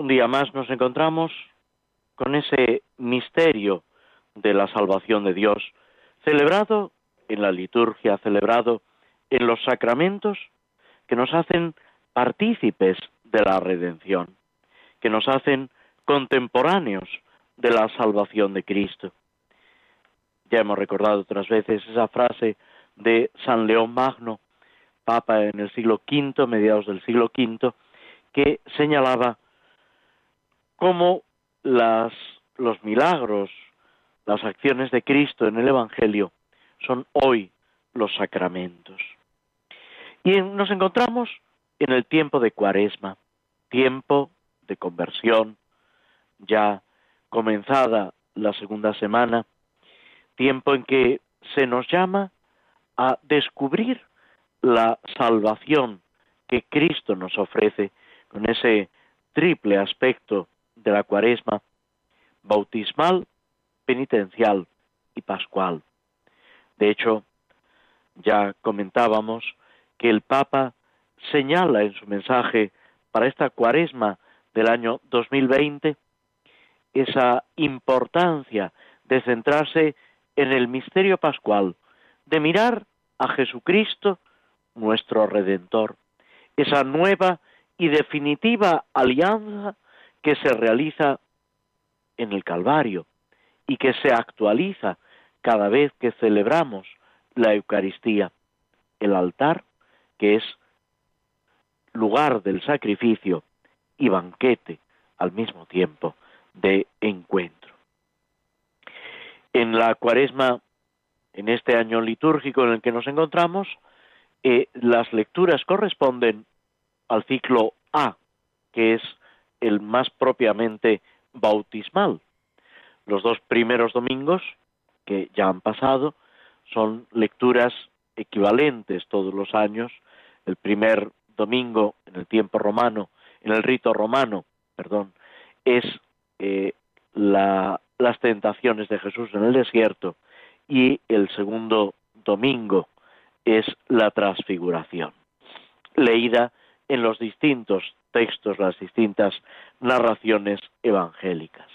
un día más nos encontramos con ese misterio de la salvación de Dios, celebrado en la liturgia, celebrado en los sacramentos que nos hacen partícipes de la redención, que nos hacen contemporáneos de la salvación de Cristo. Ya hemos recordado otras veces esa frase de San León Magno, Papa en el siglo V, mediados del siglo V, que señalaba cómo las, los milagros, las acciones de Cristo en el Evangelio son hoy los sacramentos. Y nos encontramos en el tiempo de Cuaresma, tiempo de conversión, ya comenzada la segunda semana, tiempo en que se nos llama a descubrir la salvación que Cristo nos ofrece con ese triple aspecto de la cuaresma, bautismal, penitencial y pascual. De hecho, ya comentábamos que el Papa señala en su mensaje para esta cuaresma del año 2020 esa importancia de centrarse en el misterio pascual, de mirar a Jesucristo, nuestro Redentor, esa nueva y definitiva alianza que se realiza en el Calvario y que se actualiza cada vez que celebramos la Eucaristía, el altar que es lugar del sacrificio y banquete al mismo tiempo de encuentro. En la cuaresma, en este año litúrgico en el que nos encontramos, eh, las lecturas corresponden al ciclo A, que es el más propiamente bautismal. Los dos primeros domingos, que ya han pasado, son lecturas equivalentes todos los años. El primer domingo en el tiempo romano, en el rito romano, perdón, es eh, las tentaciones de Jesús en el desierto y el segundo domingo es la transfiguración, leída en los distintos textos, las distintas narraciones evangélicas.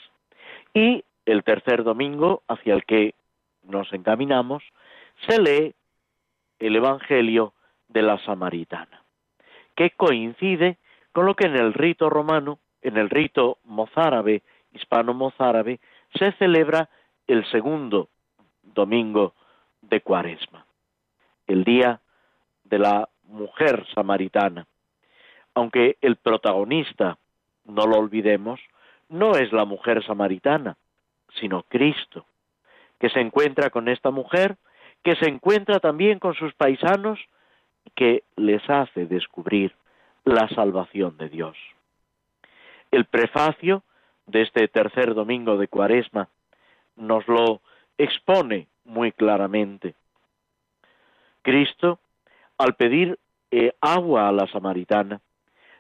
Y el tercer domingo, hacia el que nos encaminamos, se lee el Evangelio de la Samaritana, que coincide con lo que en el rito romano, en el rito mozárabe, hispano-mozárabe, se celebra el segundo domingo de Cuaresma, el día de la mujer samaritana, aunque el protagonista, no lo olvidemos, no es la mujer samaritana, sino Cristo, que se encuentra con esta mujer, que se encuentra también con sus paisanos, que les hace descubrir la salvación de Dios. El prefacio de este tercer domingo de Cuaresma nos lo expone muy claramente. Cristo, al pedir eh, agua a la samaritana,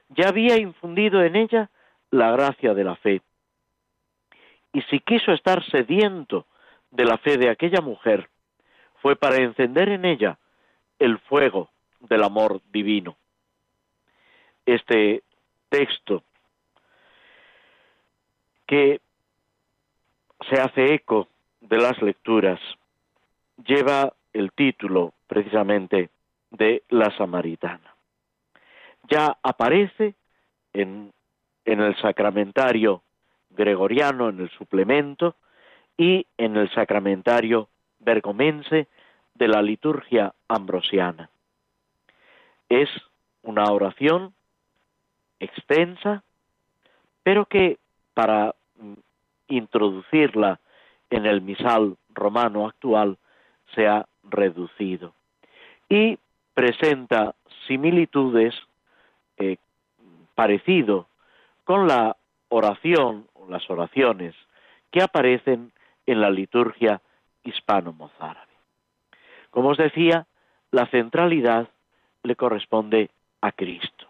ya había infundido en ella la gracia de la fe. Y si quiso estar sediento de la fe de aquella mujer, fue para encender en ella el fuego del amor divino. Este texto que se hace eco de las lecturas lleva el título precisamente de la samaritana ya aparece en, el sacramentario gregoriano, en el suplemento, y en el sacramentario bergomense de la liturgia ambrosiana. Es una oración extensa, pero que para introducirla en el misal romano actual se ha reducido y presenta similitudes eh, parecido con la oración o las oraciones que aparecen en la liturgia hispano-mozárabe. Como os decía, la centralidad le corresponde a Cristo.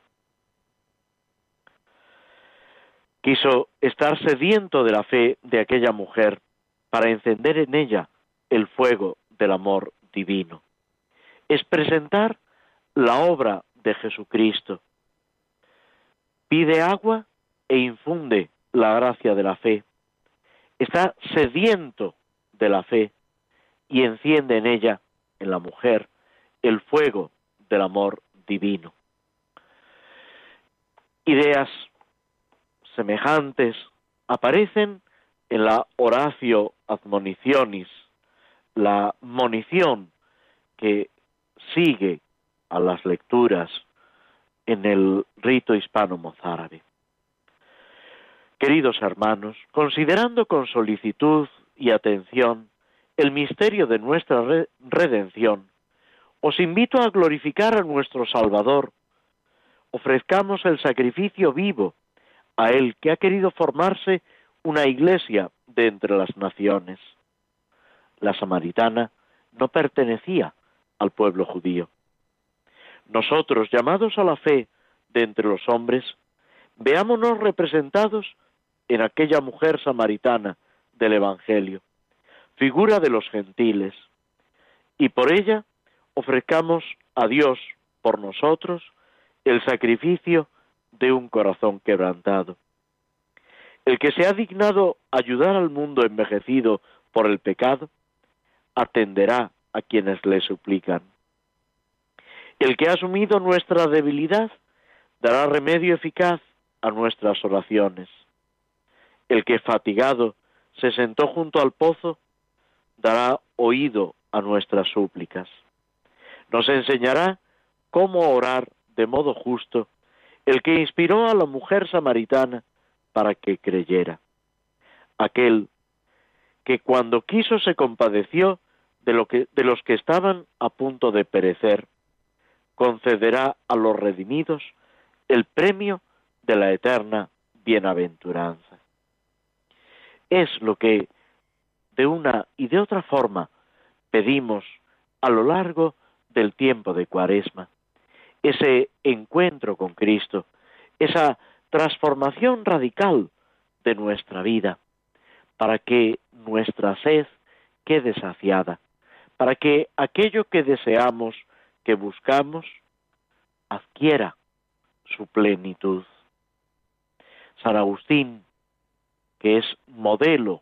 Quiso estar sediento de la fe de aquella mujer para encender en ella el fuego del amor divino. Es presentar la obra de Jesucristo. Pide agua e infunde la gracia de la fe. Está sediento de la fe y enciende en ella, en la mujer, el fuego del amor divino. Ideas semejantes aparecen en la Horacio Admonicionis, la monición que sigue a las lecturas en el rito hispano-mozárabe. Queridos hermanos, considerando con solicitud y atención el misterio de nuestra redención, os invito a glorificar a nuestro Salvador. Ofrezcamos el sacrificio vivo a Él que ha querido formarse una iglesia de entre las naciones. La samaritana no pertenecía al pueblo judío. Nosotros, llamados a la fe de entre los hombres, veámonos representados en aquella mujer samaritana del Evangelio, figura de los gentiles, y por ella ofrezcamos a Dios por nosotros el sacrificio de un corazón quebrantado. El que se ha dignado ayudar al mundo envejecido por el pecado, atenderá a quienes le suplican. El que ha asumido nuestra debilidad dará remedio eficaz a nuestras oraciones. El que fatigado se sentó junto al pozo dará oído a nuestras súplicas. Nos enseñará cómo orar de modo justo el que inspiró a la mujer samaritana para que creyera. Aquel que cuando quiso se compadeció de, lo que, de los que estaban a punto de perecer, concederá a los redimidos el premio de la eterna bienaventuranza. Es lo que de una y de otra forma pedimos a lo largo del tiempo de Cuaresma, ese encuentro con Cristo, esa transformación radical de nuestra vida, para que nuestra sed quede saciada, para que aquello que deseamos, que buscamos, adquiera su plenitud. San Agustín, que es modelo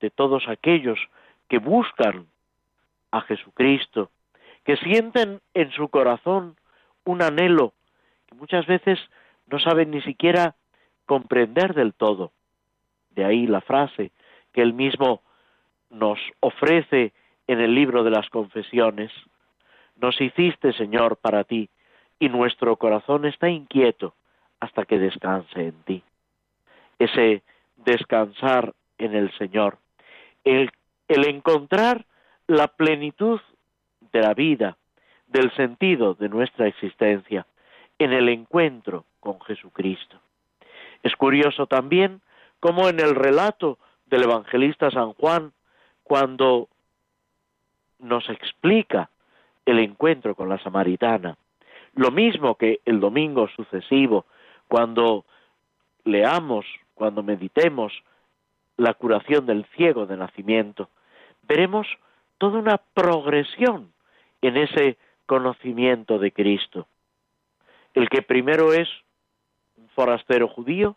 de todos aquellos que buscan a Jesucristo, que sienten en su corazón un anhelo que muchas veces no saben ni siquiera comprender del todo. De ahí la frase que él mismo nos ofrece en el libro de las confesiones. Nos hiciste, Señor, para ti, y nuestro corazón está inquieto hasta que descanse en ti. Ese descansar en el Señor, el, encontrar la plenitud de la vida, del sentido de nuestra existencia, en el encuentro con Jesucristo. Es curioso también cómo en el relato del evangelista San Juan, cuando nos explica el encuentro con la samaritana, lo mismo que el domingo sucesivo, cuando leamos, cuando meditemos la curación del ciego de nacimiento, veremos toda una progresión en ese conocimiento de Cristo. El que primero es un forastero judío,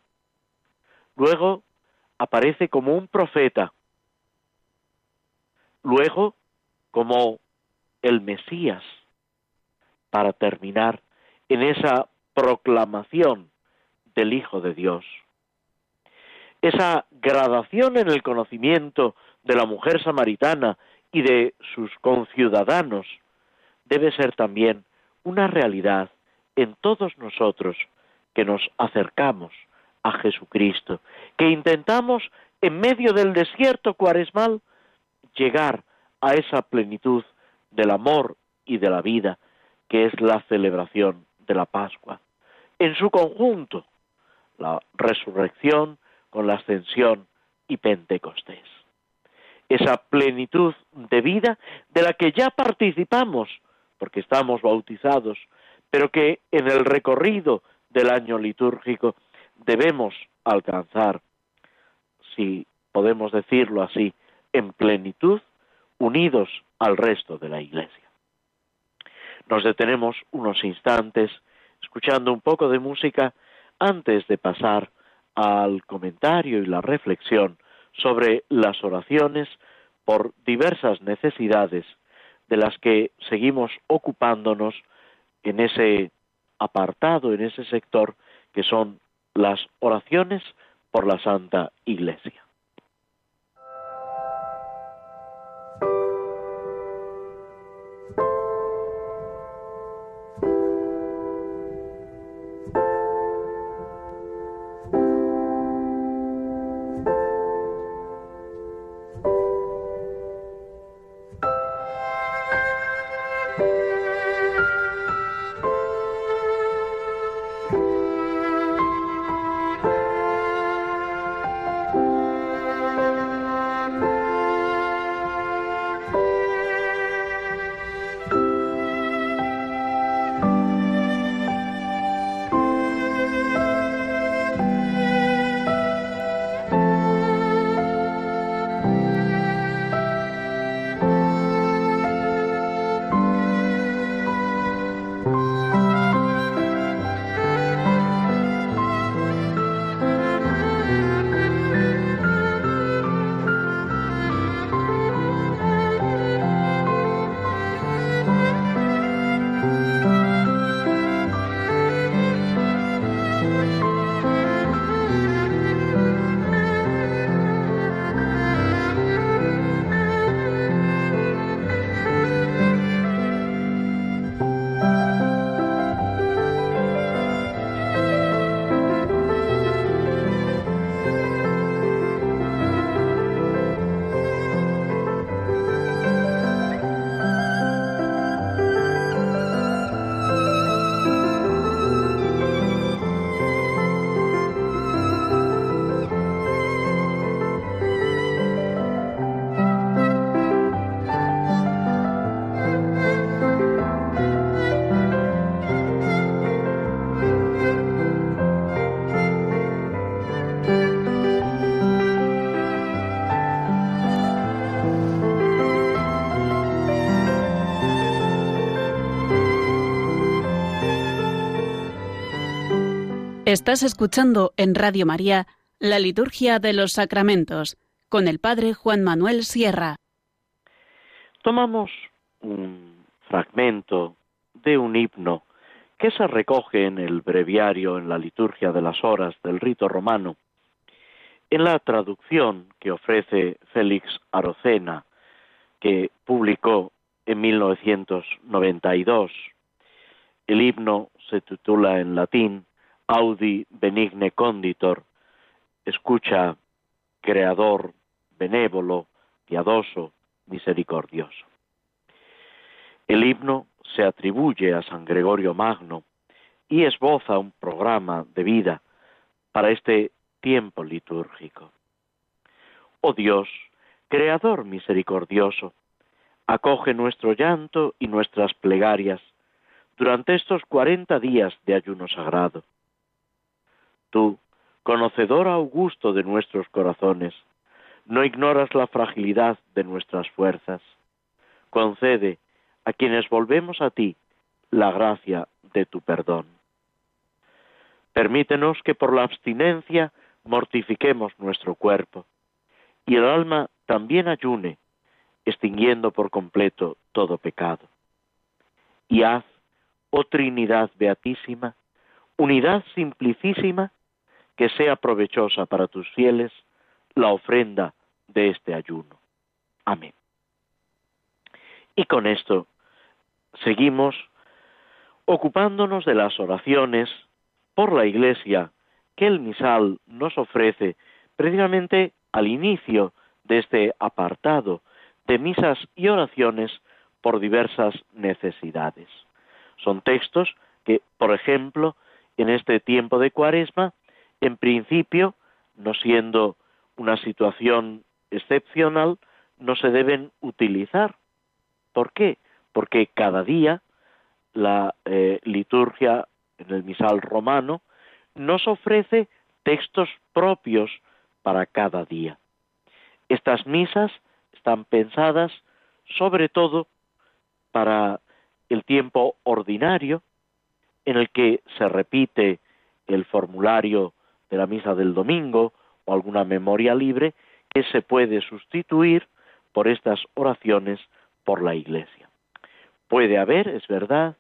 luego aparece como un profeta, luego como el Mesías, para terminar en esa proclamación del Hijo de Dios. Esa gradación en el conocimiento de la mujer samaritana y de sus conciudadanos debe ser también una realidad en todos nosotros que nos acercamos a Jesucristo, que intentamos en medio del desierto cuaresmal llegar a esa plenitud del amor y de la vida que es la celebración de la Pascua. En su conjunto, la resurrección, con la ascensión y Pentecostés. Esa plenitud de vida de la que ya participamos, porque estamos bautizados, pero que en el recorrido del año litúrgico debemos alcanzar, si podemos decirlo así, en plenitud, unidos al resto de la Iglesia. Nos detenemos unos instantes escuchando un poco de música antes de pasar al comentario y la reflexión sobre las oraciones por diversas necesidades de las que seguimos ocupándonos en ese apartado, en ese sector que son las oraciones por la Santa Iglesia. Estás escuchando en Radio María la Liturgia de los Sacramentos con el Padre Juan Manuel Sierra. Tomamos un fragmento de un himno que se recoge en el breviario en la liturgia de las horas del rito romano. En la traducción que ofrece Félix Arocena, que publicó en 1992, el himno se titula en latín Audi benigne conditor, escucha, creador, benévolo, piadoso, misericordioso. El himno se atribuye a San Gregorio Magno y esboza un programa de vida para este tiempo litúrgico. Oh Dios, Creador misericordioso, acoge nuestro llanto y nuestras plegarias durante estos cuarenta días de ayuno sagrado Tú, conocedor augusto de nuestros corazones, no ignoras la fragilidad de nuestras fuerzas. Concede a quienes volvemos a ti la gracia de tu perdón. Permítenos que por la abstinencia mortifiquemos nuestro cuerpo y el alma también ayune, extinguiendo por completo todo pecado. Y haz, oh Trinidad Beatísima, unidad simplicísima, que sea provechosa para tus fieles la ofrenda de este ayuno. Amén. Y con esto seguimos ocupándonos de las oraciones por la Iglesia que el misal nos ofrece precisamente al inicio de este apartado de misas y oraciones por diversas necesidades. Son textos que, por ejemplo, en este tiempo de cuaresma en principio no siendo una situación excepcional, no se deben utilizar. ¿Por qué? Porque cada día la eh, liturgia en el misal romano nos ofrece textos propios para cada día. Estas misas están pensadas sobre todo para el tiempo ordinario en el que se repite el formulario de la misa del domingo o alguna memoria libre que se puede sustituir por estas oraciones por la Iglesia. Puede haber, es verdad,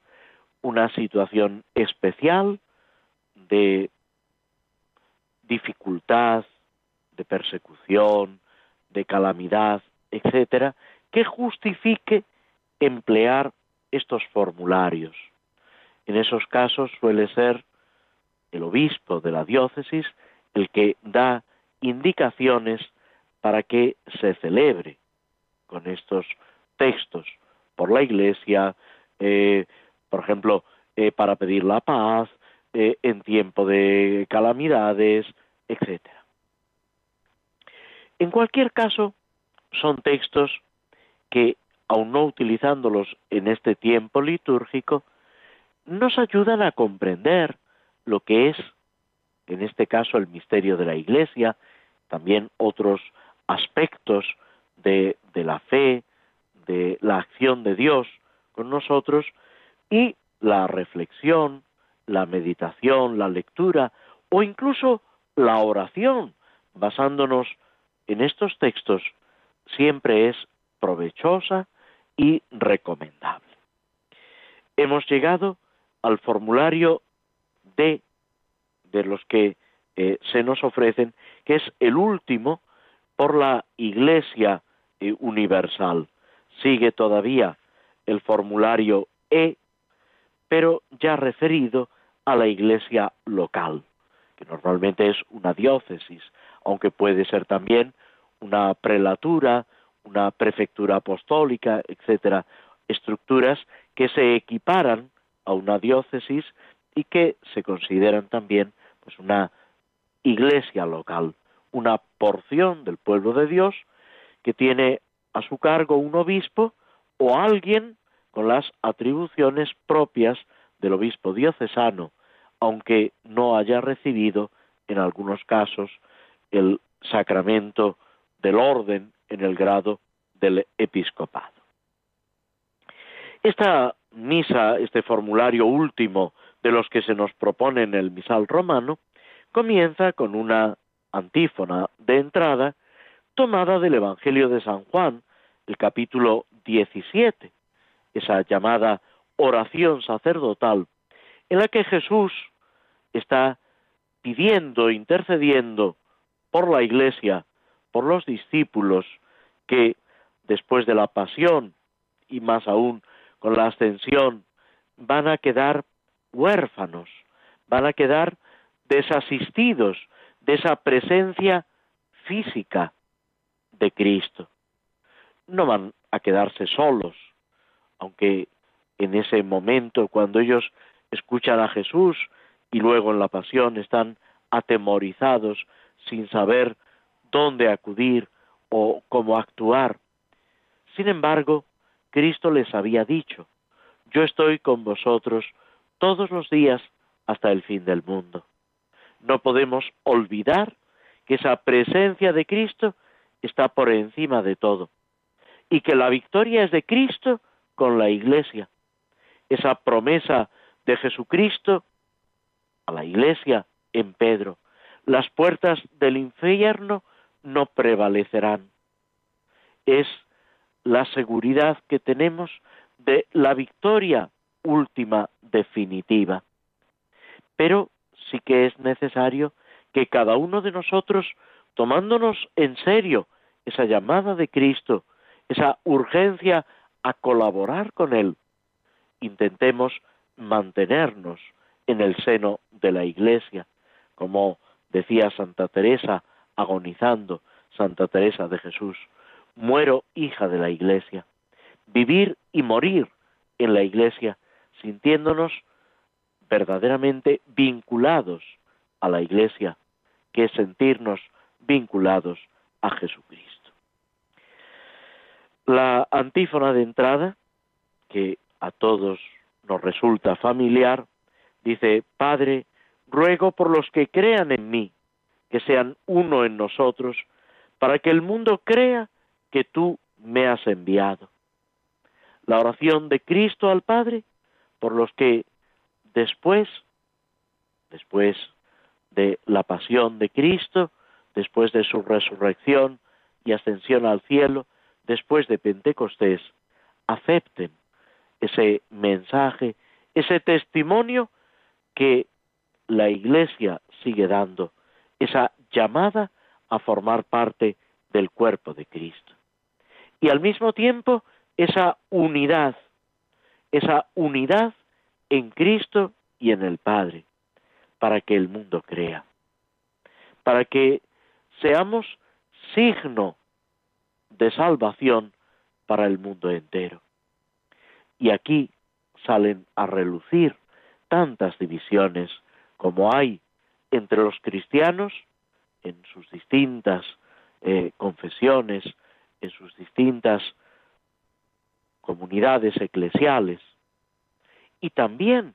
una situación especial de dificultad, de persecución, de calamidad, etcétera, que justifique emplear estos formularios. En esos casos suele ser el obispo de la diócesis el que da indicaciones para que se celebre con estos textos por la Iglesia, eh, por ejemplo, eh, para pedir la paz, eh, en tiempo de calamidades, etc. En cualquier caso, son textos que, aun no utilizándolos en este tiempo litúrgico, nos ayudan a comprender lo que es, en este caso, el misterio de la Iglesia, también otros aspectos de, la fe, de la acción de Dios con nosotros y la reflexión, la meditación, la lectura o incluso la oración, basándonos en estos textos, siempre es provechosa y recomendable. Hemos llegado al formulario D de los que eh, se nos ofrecen, que es el último por la Iglesia eh, Universal. Sigue todavía el formulario E, pero ya referido a la Iglesia local, que normalmente es una diócesis, aunque puede ser también una prelatura, una prefectura apostólica, etcétera, estructuras que se equiparan a una diócesis y que se consideran también pues una iglesia local una porción del pueblo de Dios que tiene a su cargo un obispo o alguien con las atribuciones propias del obispo diocesano, aunque no haya recibido en algunos casos el sacramento del orden en el grado del episcopado. Esta misa, este formulario último de los que se nos propone en el misal romano, comienza con una antífona de entrada tomada del Evangelio de San Juan, el capítulo 17, esa llamada oración sacerdotal, en la que Jesús está pidiendo, intercediendo por la Iglesia, por los discípulos que después de la pasión y más aún con la ascensión van a quedar huérfanos, van a quedar desasistidos de esa presencia física de Cristo. No van a quedarse solos, aunque en ese momento cuando ellos escuchan a Jesús y luego en la pasión están atemorizados sin saber dónde acudir o cómo actuar. Sin embargo, Cristo les había dicho, yo estoy con vosotros todos los días hasta el fin del mundo no podemos olvidar que esa presencia de Cristo está por encima de todo y que la victoria es de Cristo con la Iglesia. Esa promesa de Jesucristo a la Iglesia en Pedro. Las puertas del infierno no prevalecerán. Es la seguridad que tenemos de la victoria última definitiva. Pero sí que es necesario que cada uno de nosotros, tomándonos en serio esa llamada de Cristo, esa urgencia a colaborar con Él, intentemos mantenernos en el seno de la Iglesia, como decía Santa Teresa agonizando, Santa Teresa de Jesús, muero hija de la Iglesia, vivir y morir en la Iglesia, sintiéndonos verdaderamente vinculados a la Iglesia, que es sentirnos vinculados a Jesucristo. La antífona de entrada, que a todos nos resulta familiar, dice, Padre, ruego por los que crean en mí, que sean uno en nosotros, para que el mundo crea que tú me has enviado. La oración de Cristo al Padre, por los que después, después de la pasión de Cristo, después de su resurrección y ascensión al cielo, después de Pentecostés, acepten ese mensaje, ese testimonio que la Iglesia sigue dando, esa llamada a formar parte del cuerpo de Cristo. Y al mismo tiempo esa unidad, esa unidad en Cristo y en el Padre, para que el mundo crea, para que seamos signo de salvación para el mundo entero. Y aquí salen a relucir tantas divisiones como hay entre los cristianos en sus distintas eh, confesiones, en sus distintas comunidades eclesiales, y también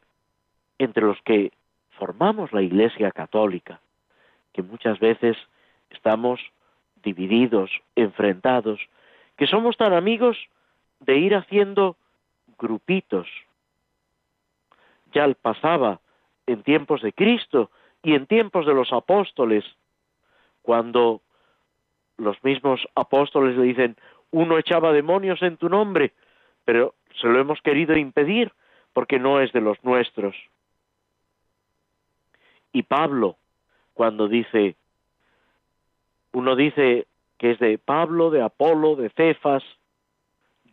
entre los que formamos la Iglesia Católica, que muchas veces estamos divididos, enfrentados, que somos tan amigos de ir haciendo grupitos. Ya pasaba en tiempos de Cristo y en tiempos de los apóstoles, cuando los mismos apóstoles le dicen, uno echaba demonios en tu nombre, pero se lo hemos querido impedir porque no es de los nuestros. Y Pablo, cuando dice, uno dice que es de Pablo, de Apolo, de Cefas,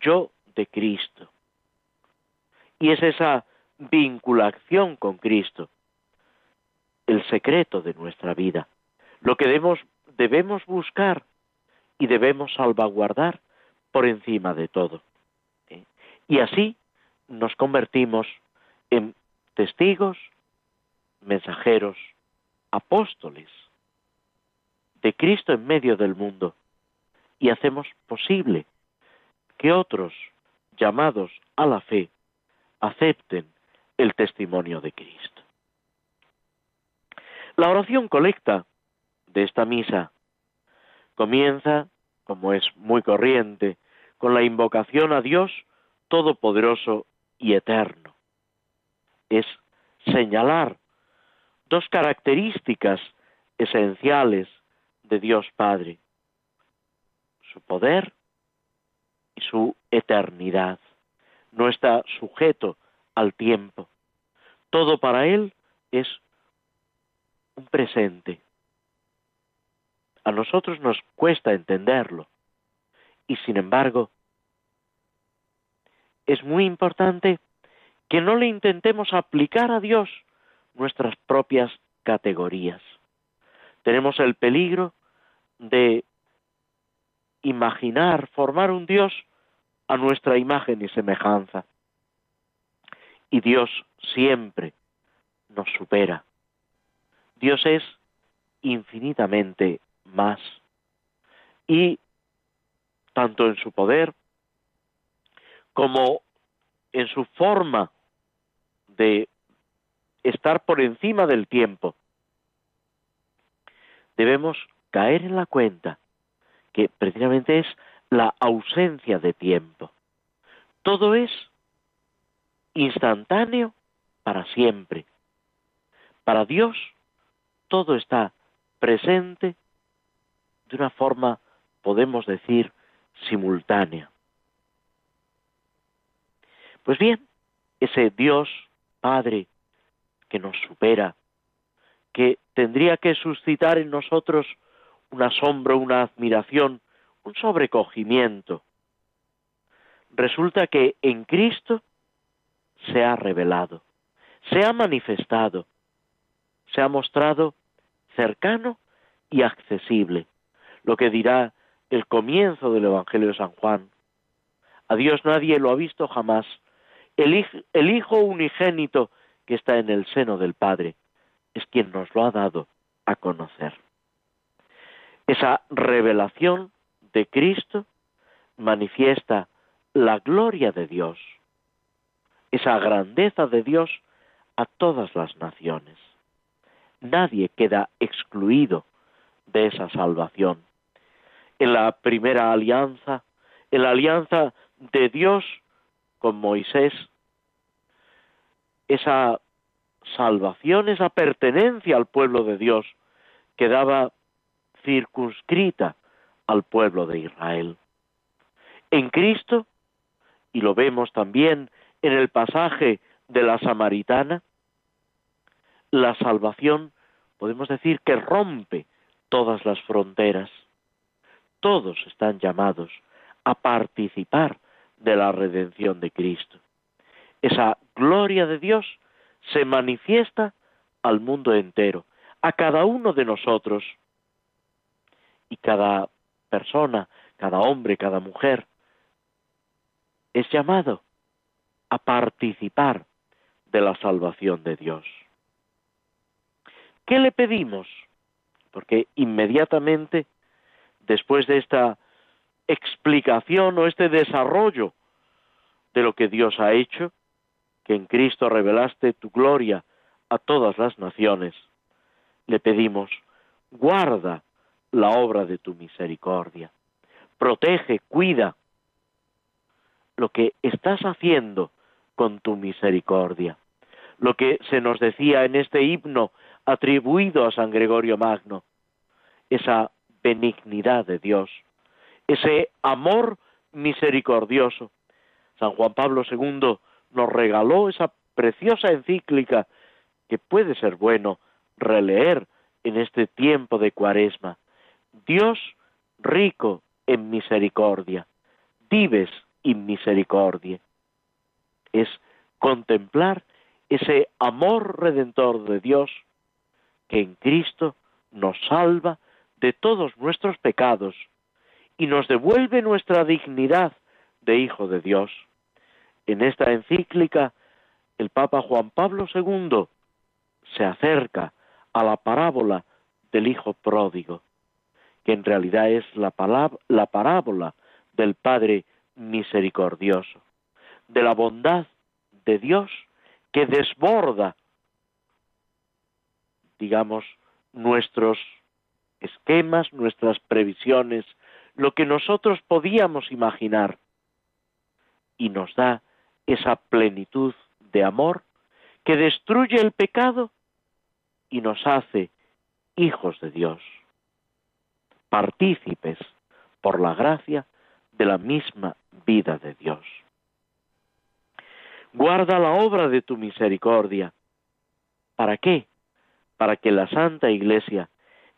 yo de Cristo. Y es esa vinculación con Cristo el secreto de nuestra vida, lo que debemos, debemos buscar y debemos salvaguardar por encima de todo. Y así nos convertimos en testigos, mensajeros, apóstoles de Cristo en medio del mundo y hacemos posible que otros llamados a la fe acepten el testimonio de Cristo. La oración colecta de esta misa comienza, como es muy corriente, con la invocación a Dios Todopoderoso y Eterno. Es señalar dos características esenciales de Dios Padre, su poder y su eternidad. No está sujeto al tiempo. Todo para Él es un presente. A nosotros nos cuesta entenderlo y sin embargo es muy importante que no le intentemos aplicar a Dios nuestras propias categorías. Tenemos el peligro de imaginar, formar un Dios a nuestra imagen y semejanza. Y Dios siempre nos supera. Dios es infinitamente más. Y tanto en su poder como en su forma de estar por encima del tiempo, debemos caer en la cuenta que precisamente es la ausencia de tiempo. Todo es instantáneo para siempre. Para Dios todo está presente de una forma, podemos decir, simultánea. Pues bien, ese Dios Padre que nos supera, que tendría que suscitar en nosotros un asombro, una admiración, un sobrecogimiento. Resulta que en Cristo se ha revelado, se ha manifestado, se ha mostrado cercano y accesible, lo que dirá el comienzo del Evangelio de San Juan. A Dios nadie lo ha visto jamás. El, Hijo unigénito que está en el seno del Padre es quien nos lo ha dado a conocer. Esa revelación de Cristo manifiesta la gloria de Dios, esa grandeza de Dios a todas las naciones. Nadie queda excluido de esa salvación. En la primera alianza, en la alianza de Dios con Moisés, esa salvación, esa pertenencia al pueblo de Dios quedaba circunscrita al pueblo de Israel. En Cristo, y lo vemos también en el pasaje de la samaritana, la salvación podemos decir que rompe todas las fronteras. Todos están llamados a participar de la redención de Cristo. Esa gloria de Dios se manifiesta al mundo entero, a cada uno de nosotros. Y cada persona, cada hombre, cada mujer, es llamado a participar de la salvación de Dios. ¿Qué le pedimos? Porque inmediatamente, después de esta explicación o este desarrollo de lo que Dios ha hecho, que en Cristo revelaste tu gloria a todas las naciones, le pedimos, guarda la obra de tu misericordia, protege, cuida lo que estás haciendo con tu misericordia. Lo que se nos decía en este himno atribuido a San Gregorio Magno, esa benignidad de Dios, ese amor misericordioso. San Juan Pablo II nos regaló esa preciosa encíclica que puede ser bueno releer en este tiempo de cuaresma. Dios rico en misericordia, vives in misericordia. Es contemplar ese amor redentor de Dios que en Cristo nos salva de todos nuestros pecados y nos devuelve nuestra dignidad de Hijo de Dios. En esta encíclica, el Papa Juan Pablo II se acerca a la parábola del Hijo pródigo, que en realidad es la, la parábola del Padre misericordioso, de la bondad de Dios que desborda, digamos, nuestros esquemas, nuestras previsiones, lo que nosotros podíamos imaginar, y nos da esa plenitud de amor que destruye el pecado y nos hace hijos de Dios, partícipes por la gracia de la misma vida de Dios. Guarda la obra de tu misericordia. ¿Para qué? Para que la Santa Iglesia,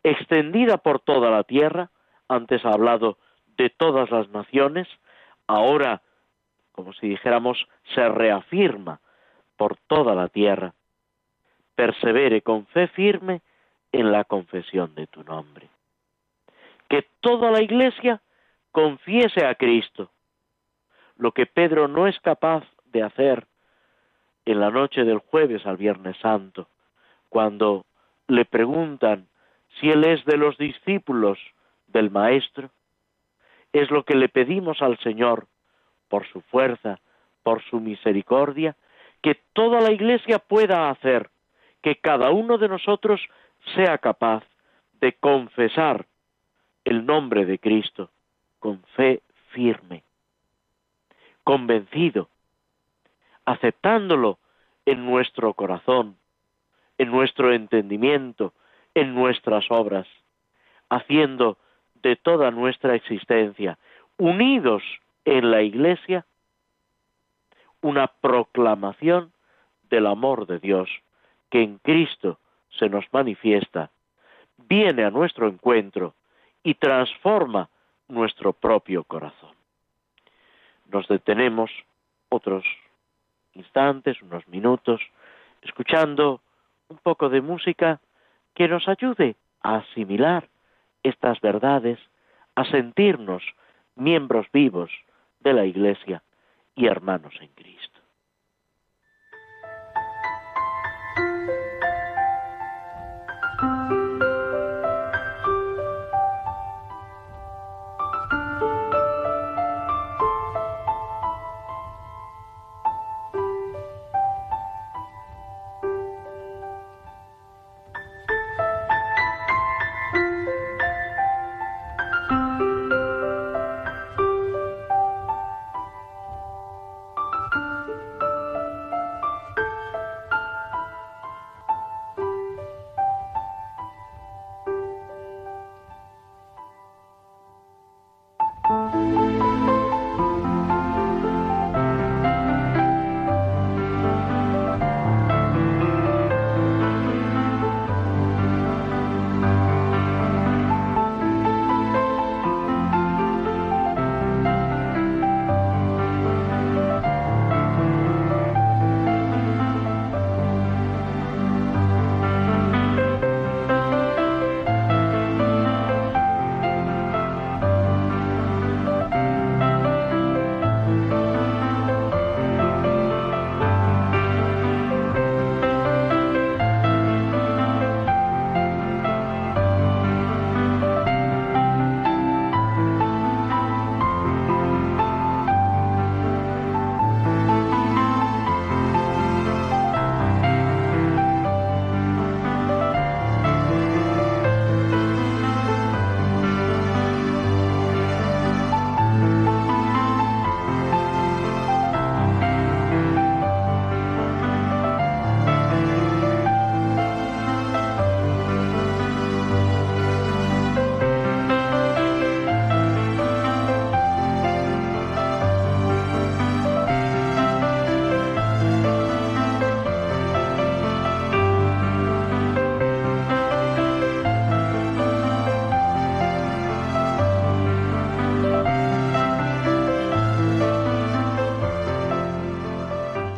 extendida por toda la tierra, antes ha hablado de todas las naciones, ahora, como si dijéramos, se reafirma por toda la tierra, persevere con fe firme en la confesión de tu nombre. Que toda la Iglesia confiese a Cristo, lo que Pedro no es capaz de hacer en la noche del jueves al Viernes Santo, cuando le preguntan si él es de los discípulos del Maestro, es lo que le pedimos al Señor por su fuerza, por su misericordia, que toda la Iglesia pueda hacer, que cada uno de nosotros sea capaz de confesar el nombre de Cristo con fe firme, convencido, aceptándolo en nuestro corazón, en nuestro entendimiento, en nuestras obras, haciendo de toda nuestra existencia, unidos en la Iglesia, una proclamación del amor de Dios que en Cristo se nos manifiesta, viene a nuestro encuentro y transforma nuestro propio corazón. Nos detenemos otros instantes, unos minutos, escuchando un poco de música que nos ayude a asimilar estas verdades, a sentirnos miembros vivos de la Iglesia y hermanos en Cristo.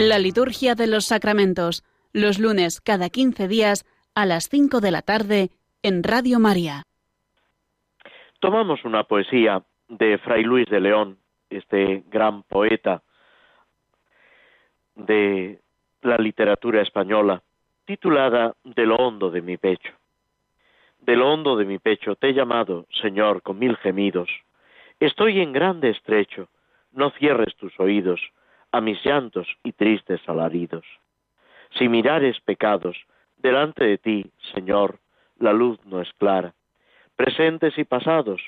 La liturgia de los sacramentos, los lunes cada 15 días a las 5 de la tarde en Radio María. Tomamos una poesía de Fray Luis de León, este gran poeta de la literatura española, titulada De lo hondo de mi pecho. De lo hondo de mi pecho te he llamado, Señor, con mil gemidos. Estoy en grande estrecho, no cierres tus oídos a mis llantos y tristes alaridos. Si mirares pecados, delante de ti, Señor, la luz no es clara. Presentes y pasados,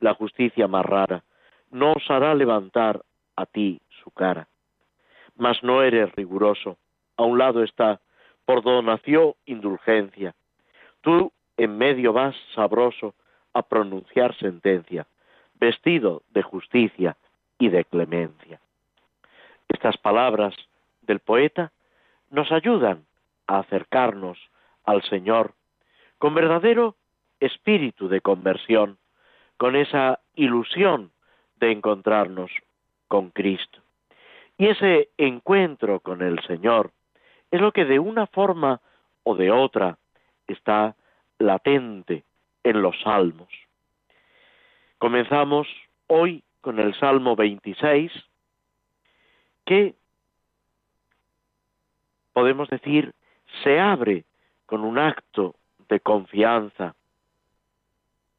la justicia más rara, no hará levantar a ti su cara. Mas no eres riguroso, a un lado está, por donación indulgencia. Tú en medio vas sabroso a pronunciar sentencia, vestido de justicia y de clemencia. Estas palabras del poeta nos ayudan a acercarnos al Señor con verdadero espíritu de conversión, con esa ilusión de encontrarnos con Cristo. Y ese encuentro con el Señor es lo que de una forma o de otra está latente en los salmos. Comenzamos hoy con el Salmo 26, que podemos decir se abre con un acto de confianza.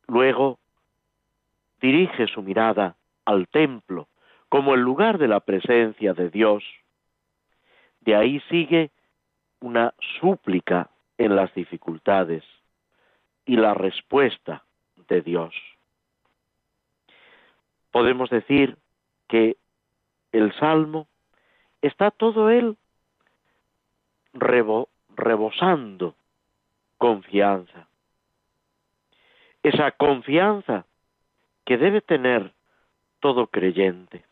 Luego dirige su mirada al templo como el lugar de la presencia de Dios. De ahí sigue una súplica en las dificultades y la respuesta de Dios. Podemos decir que el Salmo está todo él rebosando confianza. Esa confianza que debe tener todo creyente.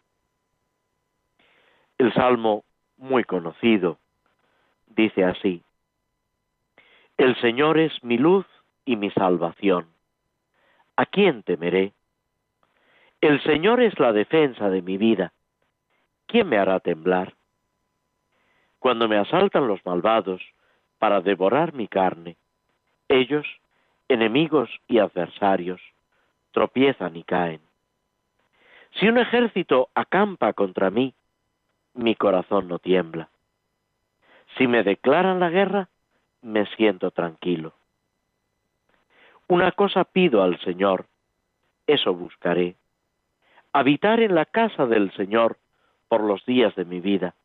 El Salmo muy conocido dice así, El Señor es mi luz y mi salvación. ¿A quién temeré? El Señor es la defensa de mi vida. ¿Quién me hará temblar? Cuando me asaltan los malvados para devorar mi carne, ellos, enemigos y adversarios, tropiezan y caen. Si un ejército acampa contra mí, mi corazón no tiembla. Si me declaran la guerra, me siento tranquilo. Una cosa pido al Señor, eso buscaré, habitar en la casa del Señor por los días de mi vida,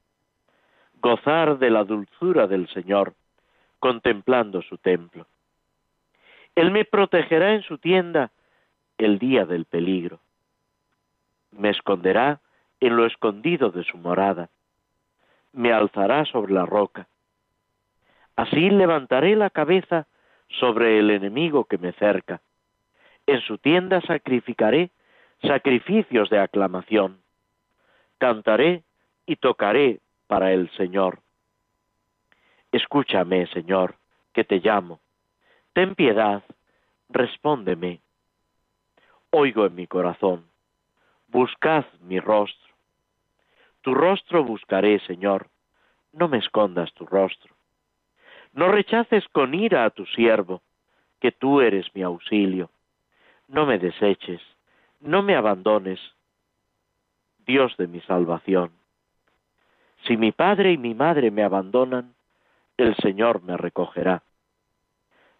gozar de la dulzura del Señor, contemplando su templo. Él me protegerá en su tienda el día del peligro. Me esconderá en lo escondido de su morada. Me alzará sobre la roca. Así levantaré la cabeza sobre el enemigo que me cerca. En su tienda sacrificaré sacrificios de aclamación. Cantaré y tocaré para el Señor. Escúchame, Señor, que te llamo. Ten piedad, respóndeme. Oigo en mi corazón, buscad mi rostro. Tu rostro buscaré, Señor, no me escondas tu rostro. No rechaces con ira a tu siervo, que tú eres mi auxilio. No me deseches, no me abandones, Dios de mi salvación. Si mi padre y mi madre me abandonan, el Señor me recogerá.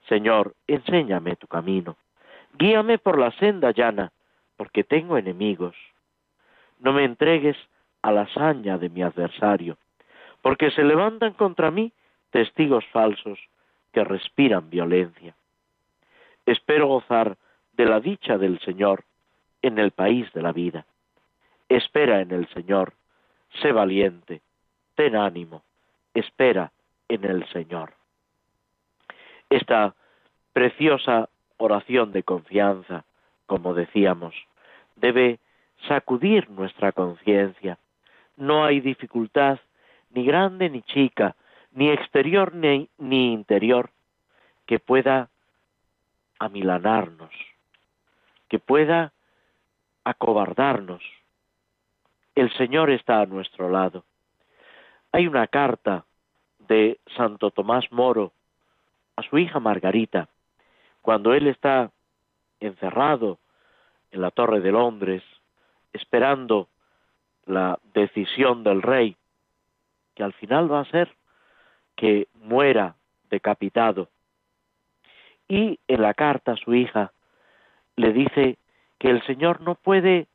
Señor, enséñame tu camino. Guíame por la senda llana, porque tengo enemigos. No me entregues a la saña de mi adversario, porque se levantan contra mí testigos falsos que respiran violencia. Espero gozar de la dicha del Señor en el país de la vida. Espera en el Señor, sé valiente, ten ánimo, espera en el Señor. Esta preciosa oración de confianza, como decíamos, debe sacudir nuestra conciencia. No hay dificultad, ni grande ni chica, ni exterior ni, ni interior, que pueda amilanarnos, que pueda acobardarnos. El Señor está a nuestro lado. Hay una carta de Santo Tomás Moro a su hija Margarita, cuando él está encerrado en la Torre de Londres, esperando la decisión del rey, que al final va a ser que muera decapitado. Y en la carta a su hija le dice que el Señor no puede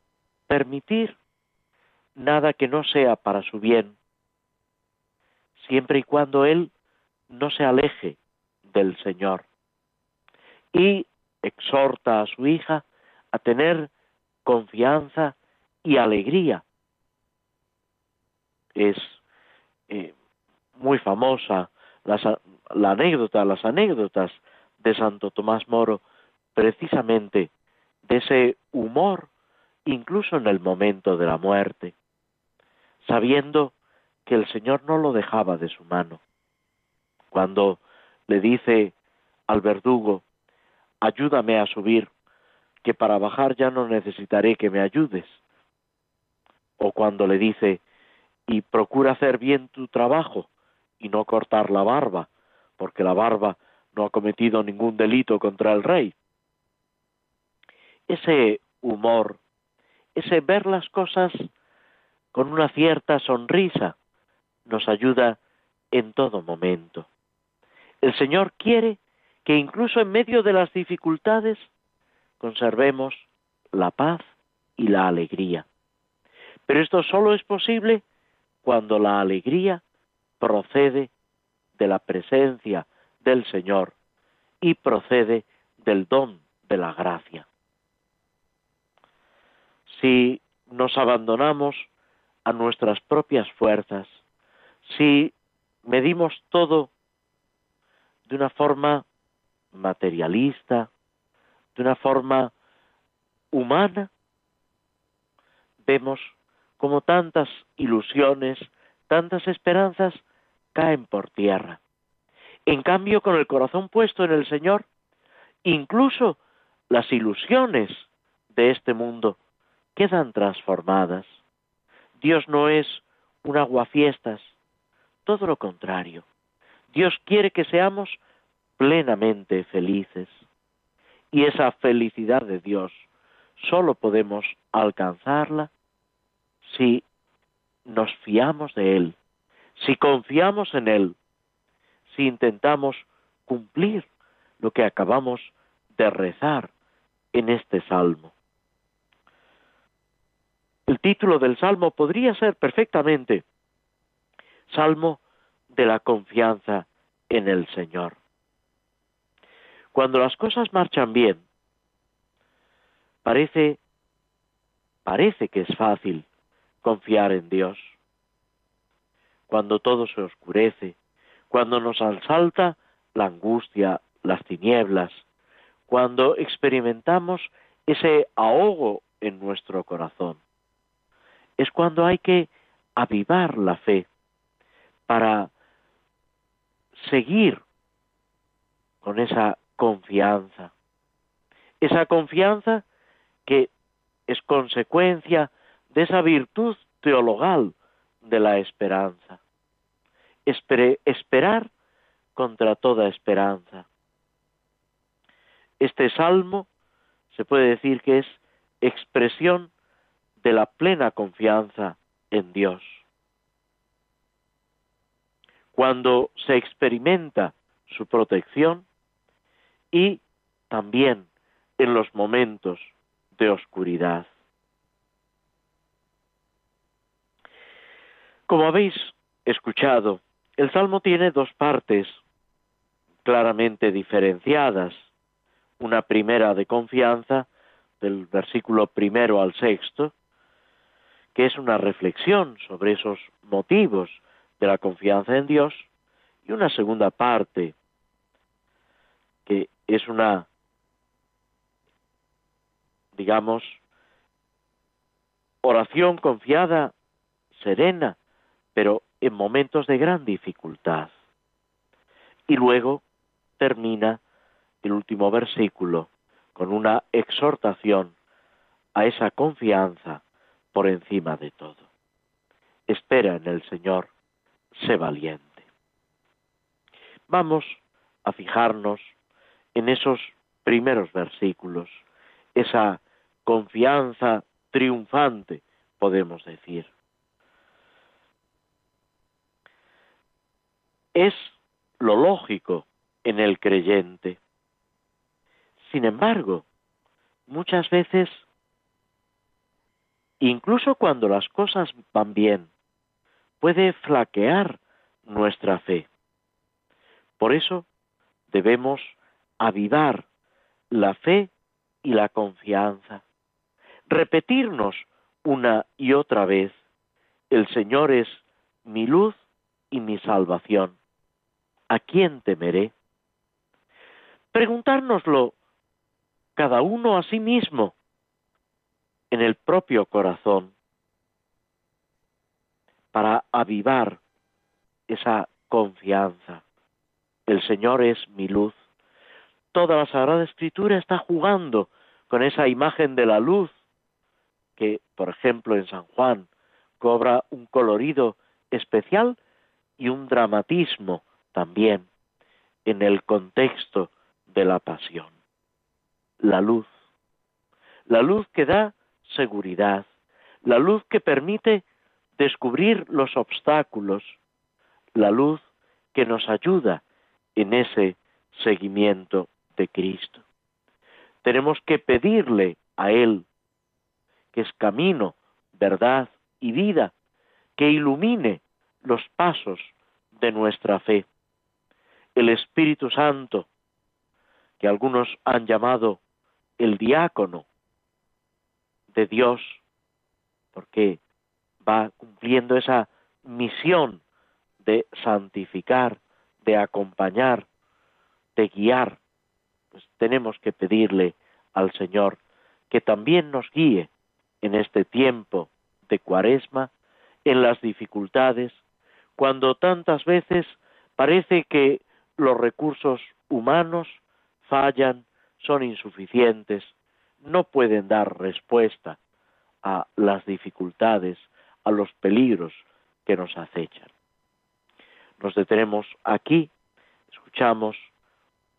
permitir nada que no sea para su bien, siempre y cuando él no se aleje del Señor. Y exhorta a su hija a tener confianza y alegría. Es eh, muy famosa la anécdota, las anécdotas de Santo Tomás Moro, precisamente de ese humor, incluso en el momento de la muerte, sabiendo que el Señor no lo dejaba de su mano. Cuando le dice al verdugo, ayúdame a subir, que para bajar ya no necesitaré que me ayudes. O cuando le dice, y procura hacer bien tu trabajo y no cortar la barba, porque la barba no ha cometido ningún delito contra el rey. Ese humor, ese ver las cosas con una cierta sonrisa, nos ayuda en todo momento. El Señor quiere que incluso en medio de las dificultades conservemos la paz y la alegría. Pero esto solo es posible cuando la alegría procede de la presencia del Señor y procede del don de la gracia. Si nos abandonamos a nuestras propias fuerzas, si medimos todo de una forma materialista, de una forma humana, vemos como tantas ilusiones, tantas esperanzas caen por tierra. En cambio, con el corazón puesto en el Señor, incluso las ilusiones de este mundo quedan transformadas. Dios no es un aguafiestas, todo lo contrario. Dios quiere que seamos plenamente felices. Y esa felicidad de Dios solo podemos alcanzarla si nos fiamos de Él, si confiamos en Él, si intentamos cumplir lo que acabamos de rezar en este salmo. El título del salmo podría ser perfectamente Salmo de la confianza en el Señor. Cuando las cosas marchan bien, parece parece que es fácil confiar en Dios. Cuando todo se oscurece, cuando nos asalta la angustia, las tinieblas, cuando experimentamos ese ahogo en nuestro corazón. Es cuando hay que avivar la fe para seguir con esa confianza. Esa confianza que es consecuencia de esa virtud teologal de la esperanza. esperar contra toda esperanza. Este salmo se puede decir que es expresión de la plena confianza en Dios. Cuando se experimenta su protección y también en los momentos de oscuridad. Como habéis escuchado, el Salmo tiene dos partes claramente diferenciadas. Una primera de confianza, del versículo primero al sexto, que es una reflexión sobre esos motivos de la confianza en Dios, y una segunda parte, que es una, digamos, oración confiada, serena, pero en momentos de gran dificultad. Y luego termina el último versículo con una exhortación a esa confianza por encima de todo. Espera en el Señor, sé valiente. Vamos a fijarnos en esos primeros versículos, esa confianza triunfante, podemos decir. Es lo lógico en el creyente. Sin embargo, muchas veces, incluso cuando las cosas van bien, puede flaquear nuestra fe. Por eso debemos avivar la fe y la confianza, repetirnos una y otra vez, el Señor es mi luz y mi salvación. ¿A quién temeré? Preguntárnoslo cada uno a sí mismo en el propio corazón para avivar esa confianza. El Señor es mi luz. Toda la Sagrada Escritura está jugando con esa imagen de la luz que, por ejemplo, en San Juan cobra un colorido especial y un dramatismo también en el contexto de la pasión. La luz. La luz que da seguridad. La luz que permite descubrir los obstáculos. La luz que nos ayuda en ese seguimiento de Cristo. Tenemos que pedirle a Él, que es camino, verdad y vida, que ilumine los pasos de nuestra fe. El Espíritu Santo, que algunos han llamado el diácono de Dios, porque va cumpliendo esa misión de santificar, de acompañar, de guiar, pues tenemos que pedirle al Señor que también nos guíe en este tiempo de cuaresma, en las dificultades, cuando tantas veces parece que los recursos humanos fallan, son insuficientes, no pueden dar respuesta a las dificultades, a los peligros que nos acechan. Nos detenemos aquí, escuchamos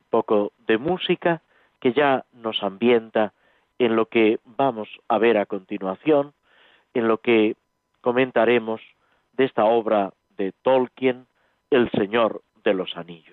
un poco de música que ya nos ambienta en lo que vamos a ver a continuación, en lo que comentaremos de esta obra de Tolkien, El Señor de los Anillos.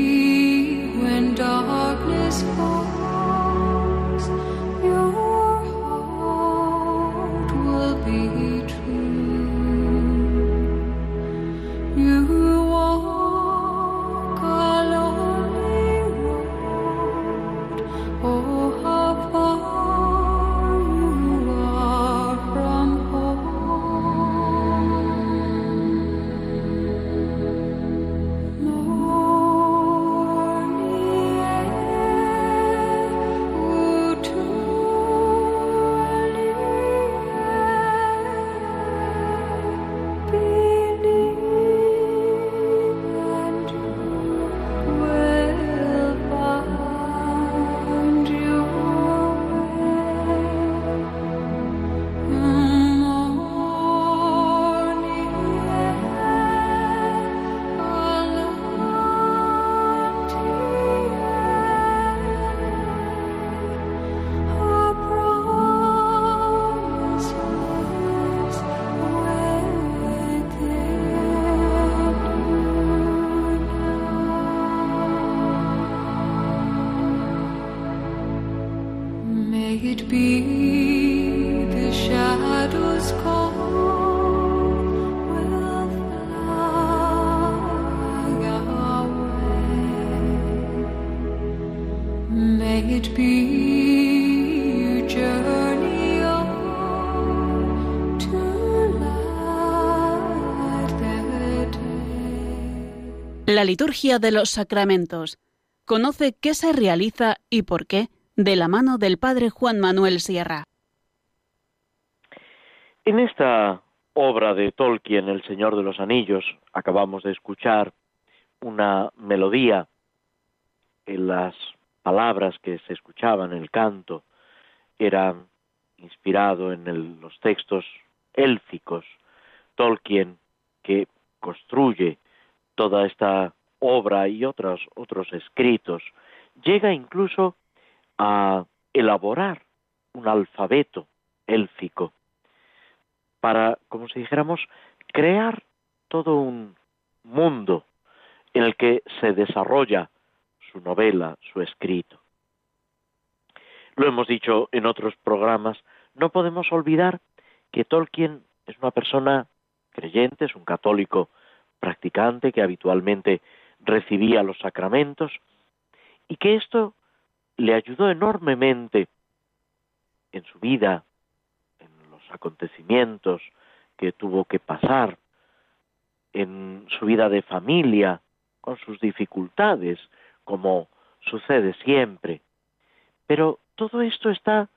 La liturgia de los sacramentos. Conoce qué se realiza y por qué de la mano del Padre Juan Manuel Sierra. En esta obra de Tolkien, El Señor de los Anillos, acabamos de escuchar una melodía en las palabras que se escuchaban, el canto, era inspirado en los textos élficos. Tolkien, que construye toda esta obra y otros, otros escritos, llega incluso a elaborar un alfabeto élfico para, como si dijéramos, crear todo un mundo en el que se desarrolla su novela, su escrito. Lo hemos dicho en otros programas, no podemos olvidar que Tolkien es una persona creyente, es un católico practicante que habitualmente recibía los sacramentos y que esto le ayudó enormemente en su vida, en los acontecimientos que tuvo que pasar, en su vida de familia, con sus dificultades, como sucede siempre. Pero todo esto está,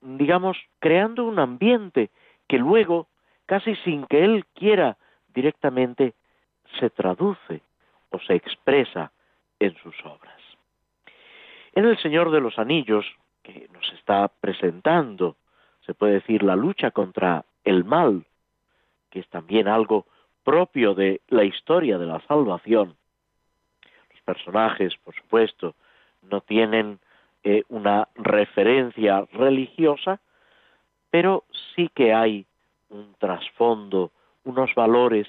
digamos, creando un ambiente que luego, casi sin que él quiera directamente, se traduce o se expresa en sus obras. En El Señor de los Anillos, que nos está presentando, se puede decir, la lucha contra el mal, que es también algo propio de la historia de la salvación. Los personajes, por supuesto, no tienen eh, una referencia religiosa, pero sí que hay un trasfondo, unos valores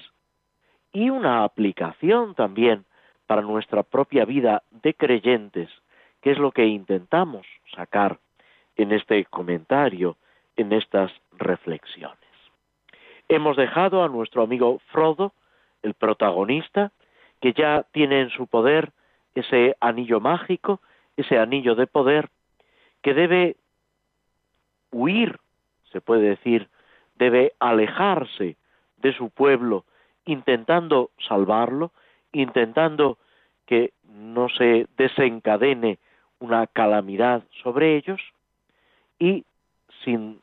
y una aplicación también para nuestra propia vida de creyentes, que es lo que intentamos sacar en este comentario, en estas reflexiones. Hemos dejado a nuestro amigo Frodo, el protagonista, que ya tiene en su poder ese anillo mágico, ese anillo de poder, que debe huir, se puede decir, debe alejarse de su pueblo, intentando salvarlo, intentando que no se desencadene una calamidad sobre ellos y sin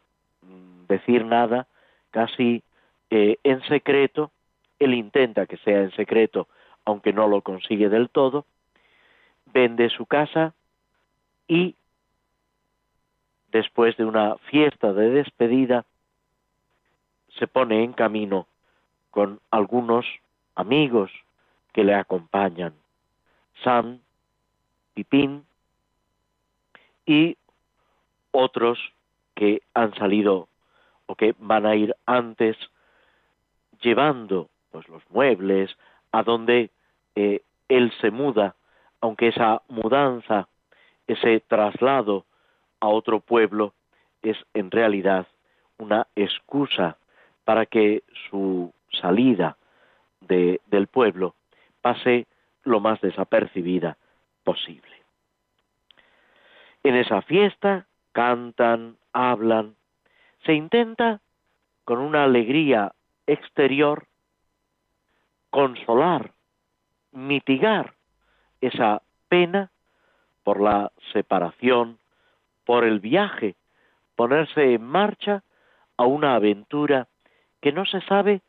decir nada, casi eh, en secreto, él intenta que sea en secreto, aunque no lo consigue del todo, vende su casa y después de una fiesta de despedida se pone en camino con algunos amigos que le acompañan, Sam, Pipín y otros que han salido o que van a ir antes llevando pues los muebles a donde eh, él se muda, aunque esa mudanza, ese traslado a otro pueblo es en realidad una excusa para que su salida de, del pueblo pase lo más desapercibida posible. En esa fiesta cantan, hablan, se intenta con una alegría exterior consolar, mitigar esa pena por la separación, por el viaje, ponerse en marcha a una aventura que no se sabe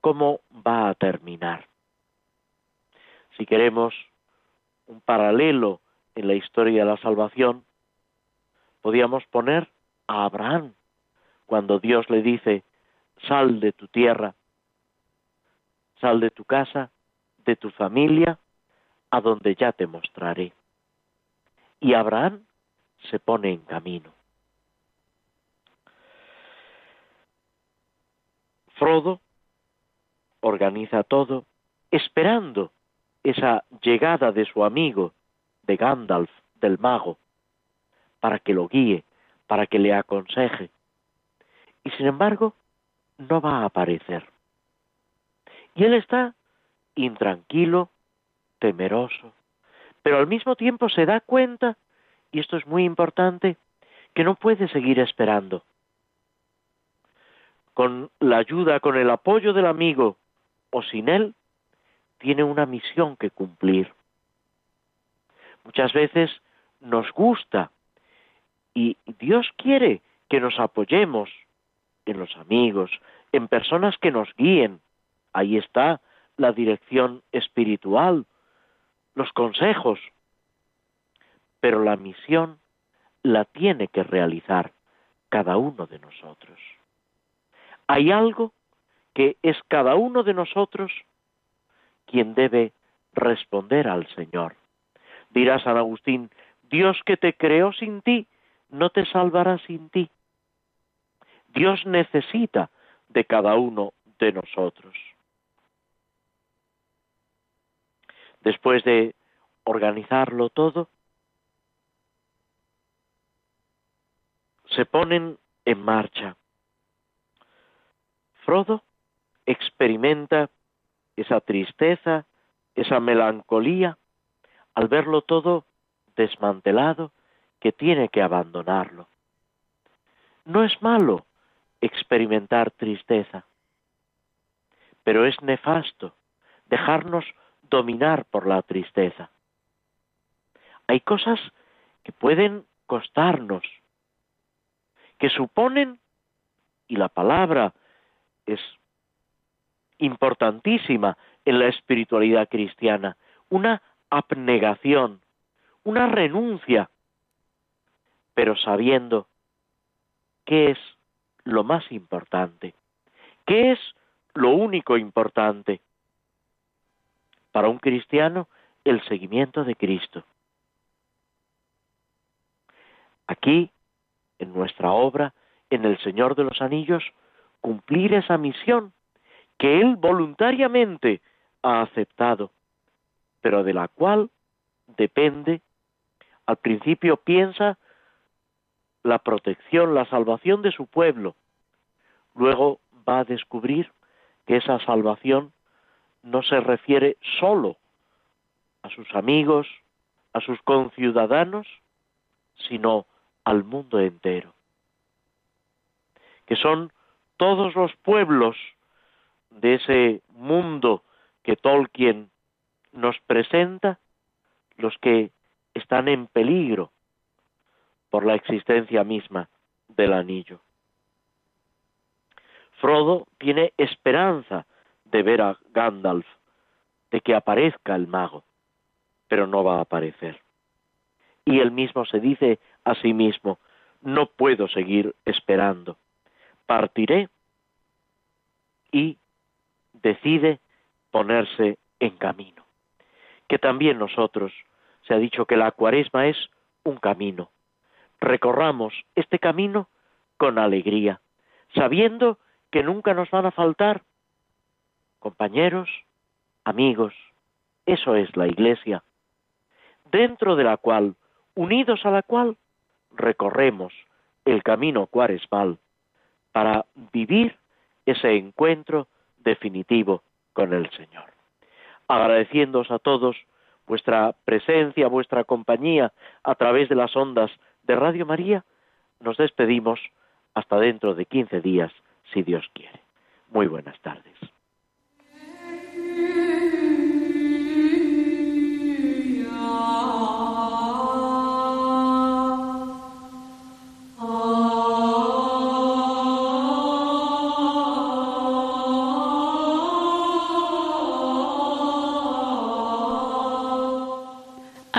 cómo va a terminar. Si queremos un paralelo en la historia de la salvación, podíamos poner a Abraham cuando Dios le dice, sal de tu tierra, sal de tu casa, de tu familia, a donde ya te mostraré. Y Abraham se pone en camino. Frodo organiza todo esperando esa llegada de su amigo, de Gandalf, del mago, para que lo guíe, para que le aconseje. Y sin embargo, no va a aparecer. Y él está intranquilo, temeroso, pero al mismo tiempo se da cuenta, y esto es muy importante, que no puede seguir esperando. Con la ayuda, con el apoyo del amigo o sin él, tiene una misión que cumplir. Muchas veces nos gusta y Dios quiere que nos apoyemos en los amigos, en personas que nos guíen. Ahí está la dirección espiritual, los consejos. Pero la misión la tiene que realizar cada uno de nosotros. Hay algo que es cada uno de nosotros quien debe responder al Señor. Dirá San Agustín, Dios que te creó sin ti, no te salvará sin ti. Dios necesita de cada uno de nosotros. Después de organizarlo todo, se ponen en marcha. Frodo experimenta esa tristeza, esa melancolía, al verlo todo desmantelado, que tiene que abandonarlo. No es malo experimentar tristeza, pero es nefasto dejarnos dominar por la tristeza. Hay cosas que pueden costarnos, que suponen, y la palabra es importantísima en la espiritualidad cristiana, una abnegación, una renuncia, pero sabiendo qué es lo más importante, qué es lo único importante. Para un cristiano, el seguimiento de Cristo. Aquí, en nuestra obra, en el Señor de los Anillos, cumplir esa misión que Él voluntariamente ha aceptado, pero de la cual depende, al principio piensa la protección, la salvación de su pueblo. Luego va a descubrir que esa salvación no se refiere solo a sus amigos, a sus conciudadanos, sino al mundo entero. Que son todos los pueblos de ese mundo que Tolkien nos presenta, los que están en peligro por la existencia misma del anillo. Frodo tiene esperanza de ver a Gandalf, de que aparezca el mago, pero no va a aparecer. Y él mismo se dice a sí mismo, no puedo seguir esperando, partiré y decide ponerse en camino. Que también nosotros, se ha dicho que la cuaresma es un camino, recorramos este camino con alegría, sabiendo que nunca nos van a faltar compañeros, amigos. Eso es la Iglesia, dentro de la cual, unidos a la cual, recorremos el camino cuaresmal para vivir ese encuentro definitivo con el Señor. Agradeciéndoos a todos vuestra presencia, vuestra compañía a través de las ondas de Radio María, nos despedimos hasta dentro de 15 días, si Dios quiere. Muy buenas tardes.